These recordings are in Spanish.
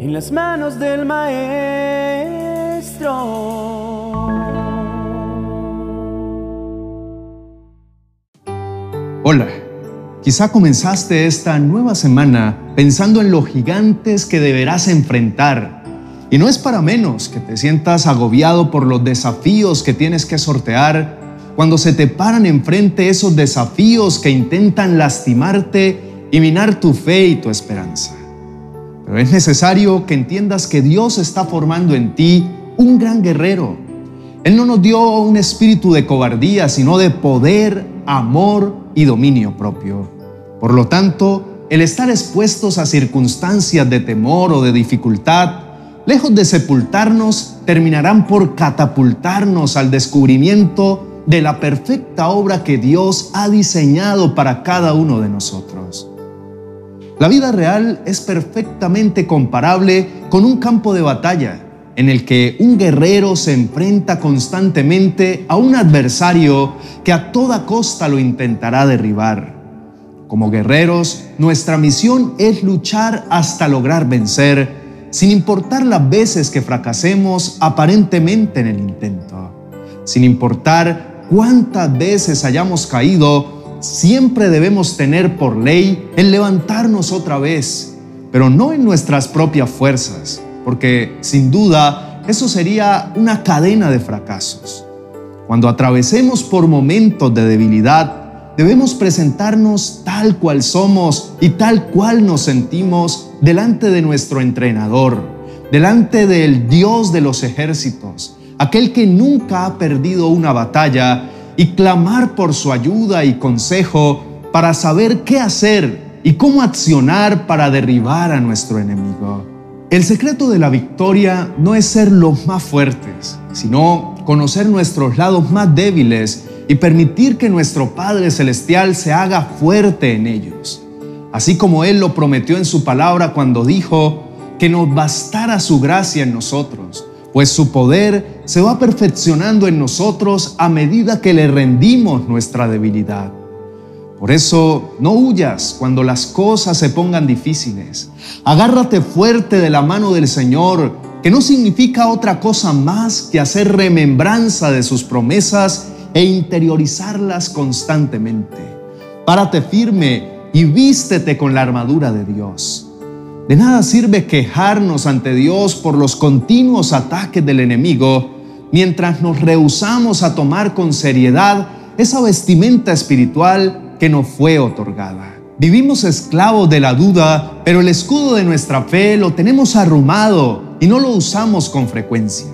en las manos del Maestro. Hola, quizá comenzaste esta nueva semana pensando en los gigantes que deberás enfrentar. Y no es para menos que te sientas agobiado por los desafíos que tienes que sortear cuando se te paran enfrente esos desafíos que intentan lastimarte y minar tu fe y tu esperanza. Pero es necesario que entiendas que Dios está formando en ti un gran guerrero. Él no nos dio un espíritu de cobardía, sino de poder, amor y dominio propio. Por lo tanto, el estar expuestos a circunstancias de temor o de dificultad, lejos de sepultarnos, terminarán por catapultarnos al descubrimiento de la perfecta obra que Dios ha diseñado para cada uno de nosotros. La vida real es perfectamente comparable con un campo de batalla en el que un guerrero se enfrenta constantemente a un adversario que a toda costa lo intentará derribar. Como guerreros, nuestra misión es luchar hasta lograr vencer, sin importar las veces que fracasemos aparentemente en el intento, sin importar cuántas veces hayamos caído, siempre debemos tener por ley el levantarnos otra vez, pero no en nuestras propias fuerzas, porque sin duda eso sería una cadena de fracasos. Cuando atravesemos por momentos de debilidad, debemos presentarnos tal cual somos y tal cual nos sentimos delante de nuestro entrenador, delante del Dios de los ejércitos, aquel que nunca ha perdido una batalla, y clamar por su ayuda y consejo para saber qué hacer y cómo accionar para derribar a nuestro enemigo. El secreto de la victoria no es ser los más fuertes, sino conocer nuestros lados más débiles y permitir que nuestro Padre Celestial se haga fuerte en ellos. Así como Él lo prometió en su palabra cuando dijo que nos bastara su gracia en nosotros pues su poder se va perfeccionando en nosotros a medida que le rendimos nuestra debilidad. Por eso no huyas cuando las cosas se pongan difíciles. Agárrate fuerte de la mano del Señor, que no significa otra cosa más que hacer remembranza de sus promesas e interiorizarlas constantemente. Párate firme y vístete con la armadura de Dios. De nada sirve quejarnos ante Dios por los continuos ataques del enemigo mientras nos rehusamos a tomar con seriedad esa vestimenta espiritual que nos fue otorgada. Vivimos esclavos de la duda, pero el escudo de nuestra fe lo tenemos arrumado y no lo usamos con frecuencia.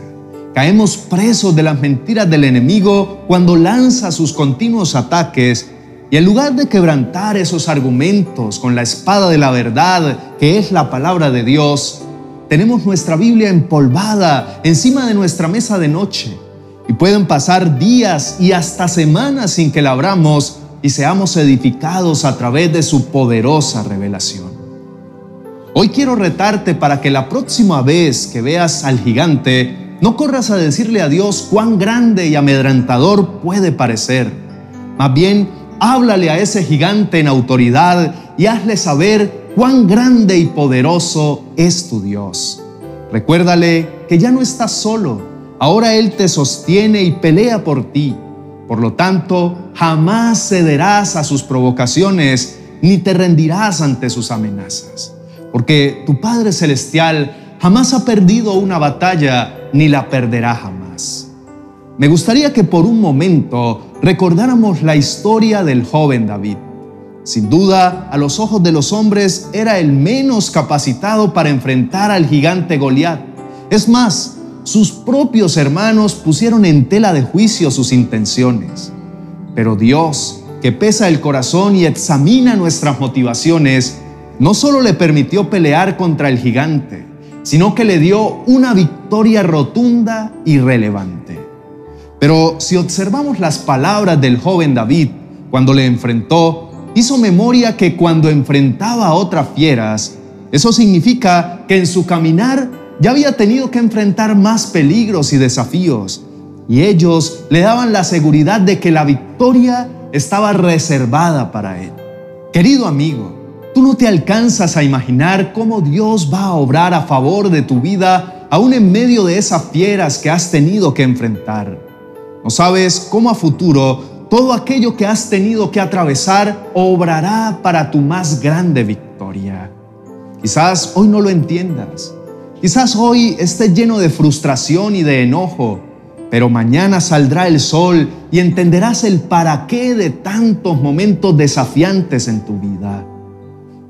Caemos presos de las mentiras del enemigo cuando lanza sus continuos ataques y en lugar de quebrantar esos argumentos con la espada de la verdad, que es la palabra de Dios, tenemos nuestra Biblia empolvada encima de nuestra mesa de noche. Y pueden pasar días y hasta semanas sin que la abramos y seamos edificados a través de su poderosa revelación. Hoy quiero retarte para que la próxima vez que veas al gigante, no corras a decirle a Dios cuán grande y amedrentador puede parecer. Más bien, Háblale a ese gigante en autoridad y hazle saber cuán grande y poderoso es tu Dios. Recuérdale que ya no estás solo, ahora Él te sostiene y pelea por ti. Por lo tanto, jamás cederás a sus provocaciones ni te rendirás ante sus amenazas. Porque tu Padre Celestial jamás ha perdido una batalla ni la perderá jamás. Me gustaría que por un momento recordáramos la historia del joven David. Sin duda, a los ojos de los hombres era el menos capacitado para enfrentar al gigante Goliat. Es más, sus propios hermanos pusieron en tela de juicio sus intenciones. Pero Dios, que pesa el corazón y examina nuestras motivaciones, no solo le permitió pelear contra el gigante, sino que le dio una victoria rotunda y relevante. Pero si observamos las palabras del joven David cuando le enfrentó, hizo memoria que cuando enfrentaba a otras fieras, eso significa que en su caminar ya había tenido que enfrentar más peligros y desafíos, y ellos le daban la seguridad de que la victoria estaba reservada para él. Querido amigo, tú no te alcanzas a imaginar cómo Dios va a obrar a favor de tu vida, aún en medio de esas fieras que has tenido que enfrentar. No sabes cómo a futuro todo aquello que has tenido que atravesar obrará para tu más grande victoria. Quizás hoy no lo entiendas. Quizás hoy estés lleno de frustración y de enojo, pero mañana saldrá el sol y entenderás el para qué de tantos momentos desafiantes en tu vida.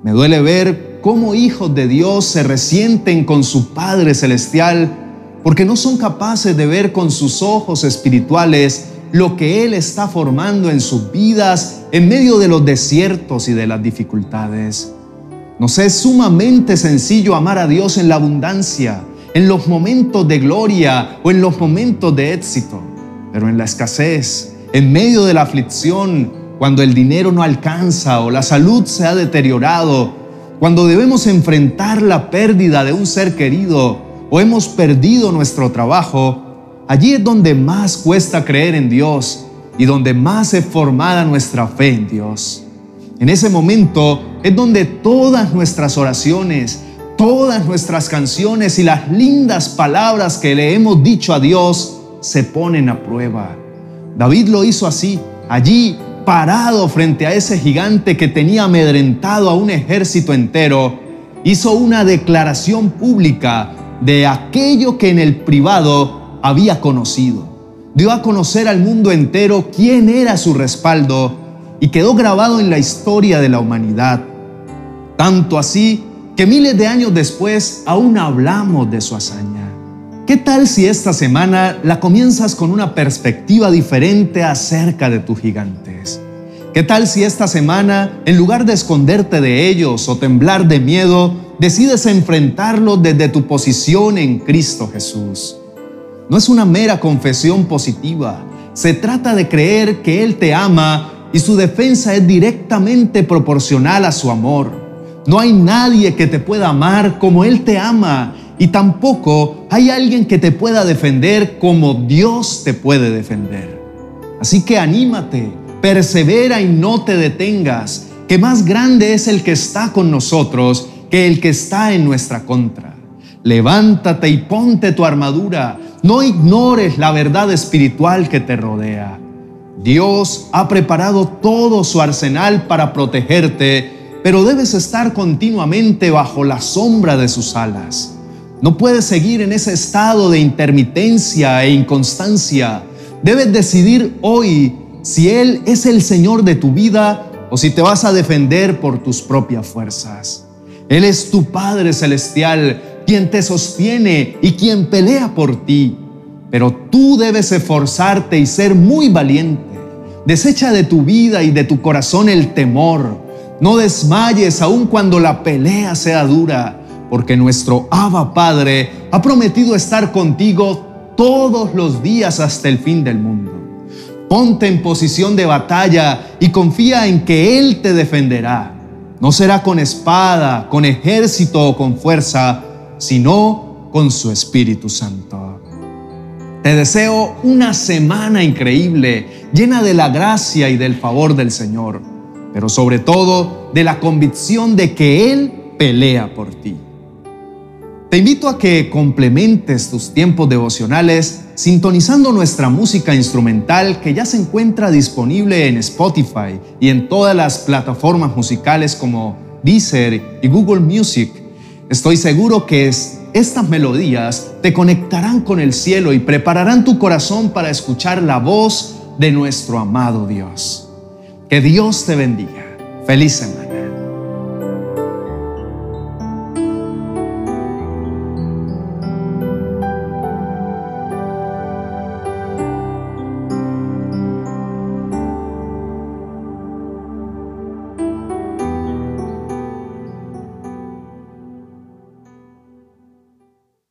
Me duele ver cómo hijos de Dios se resienten con su Padre Celestial porque no son capaces de ver con sus ojos espirituales lo que Él está formando en sus vidas en medio de los desiertos y de las dificultades. Nos es sumamente sencillo amar a Dios en la abundancia, en los momentos de gloria o en los momentos de éxito, pero en la escasez, en medio de la aflicción, cuando el dinero no alcanza o la salud se ha deteriorado, cuando debemos enfrentar la pérdida de un ser querido hemos perdido nuestro trabajo, allí es donde más cuesta creer en Dios y donde más es formada nuestra fe en Dios. En ese momento es donde todas nuestras oraciones, todas nuestras canciones y las lindas palabras que le hemos dicho a Dios se ponen a prueba. David lo hizo así, allí parado frente a ese gigante que tenía amedrentado a un ejército entero, hizo una declaración pública de aquello que en el privado había conocido. Dio a conocer al mundo entero quién era su respaldo y quedó grabado en la historia de la humanidad. Tanto así que miles de años después aún hablamos de su hazaña. ¿Qué tal si esta semana la comienzas con una perspectiva diferente acerca de tus gigantes? ¿Qué tal si esta semana, en lugar de esconderte de ellos o temblar de miedo, decides enfrentarlos desde tu posición en Cristo Jesús? No es una mera confesión positiva, se trata de creer que Él te ama y su defensa es directamente proporcional a su amor. No hay nadie que te pueda amar como Él te ama y tampoco hay alguien que te pueda defender como Dios te puede defender. Así que anímate, persevera y no te detengas, que más grande es el que está con nosotros que el que está en nuestra contra. Levántate y ponte tu armadura, no ignores la verdad espiritual que te rodea. Dios ha preparado todo su arsenal para protegerte, pero debes estar continuamente bajo la sombra de sus alas. No puedes seguir en ese estado de intermitencia e inconstancia. Debes decidir hoy si Él es el Señor de tu vida o si te vas a defender por tus propias fuerzas. Él es tu Padre Celestial, quien te sostiene y quien pelea por ti. Pero tú debes esforzarte y ser muy valiente. Desecha de tu vida y de tu corazón el temor. No desmayes aun cuando la pelea sea dura, porque nuestro Abba Padre ha prometido estar contigo todos los días hasta el fin del mundo. Ponte en posición de batalla y confía en que Él te defenderá. No será con espada, con ejército o con fuerza, sino con su Espíritu Santo. Te deseo una semana increíble, llena de la gracia y del favor del Señor, pero sobre todo de la convicción de que Él pelea por ti. Te invito a que complementes tus tiempos devocionales sintonizando nuestra música instrumental que ya se encuentra disponible en Spotify y en todas las plataformas musicales como Deezer y Google Music. Estoy seguro que es estas melodías te conectarán con el cielo y prepararán tu corazón para escuchar la voz de nuestro amado Dios. Que Dios te bendiga. Feliz semana.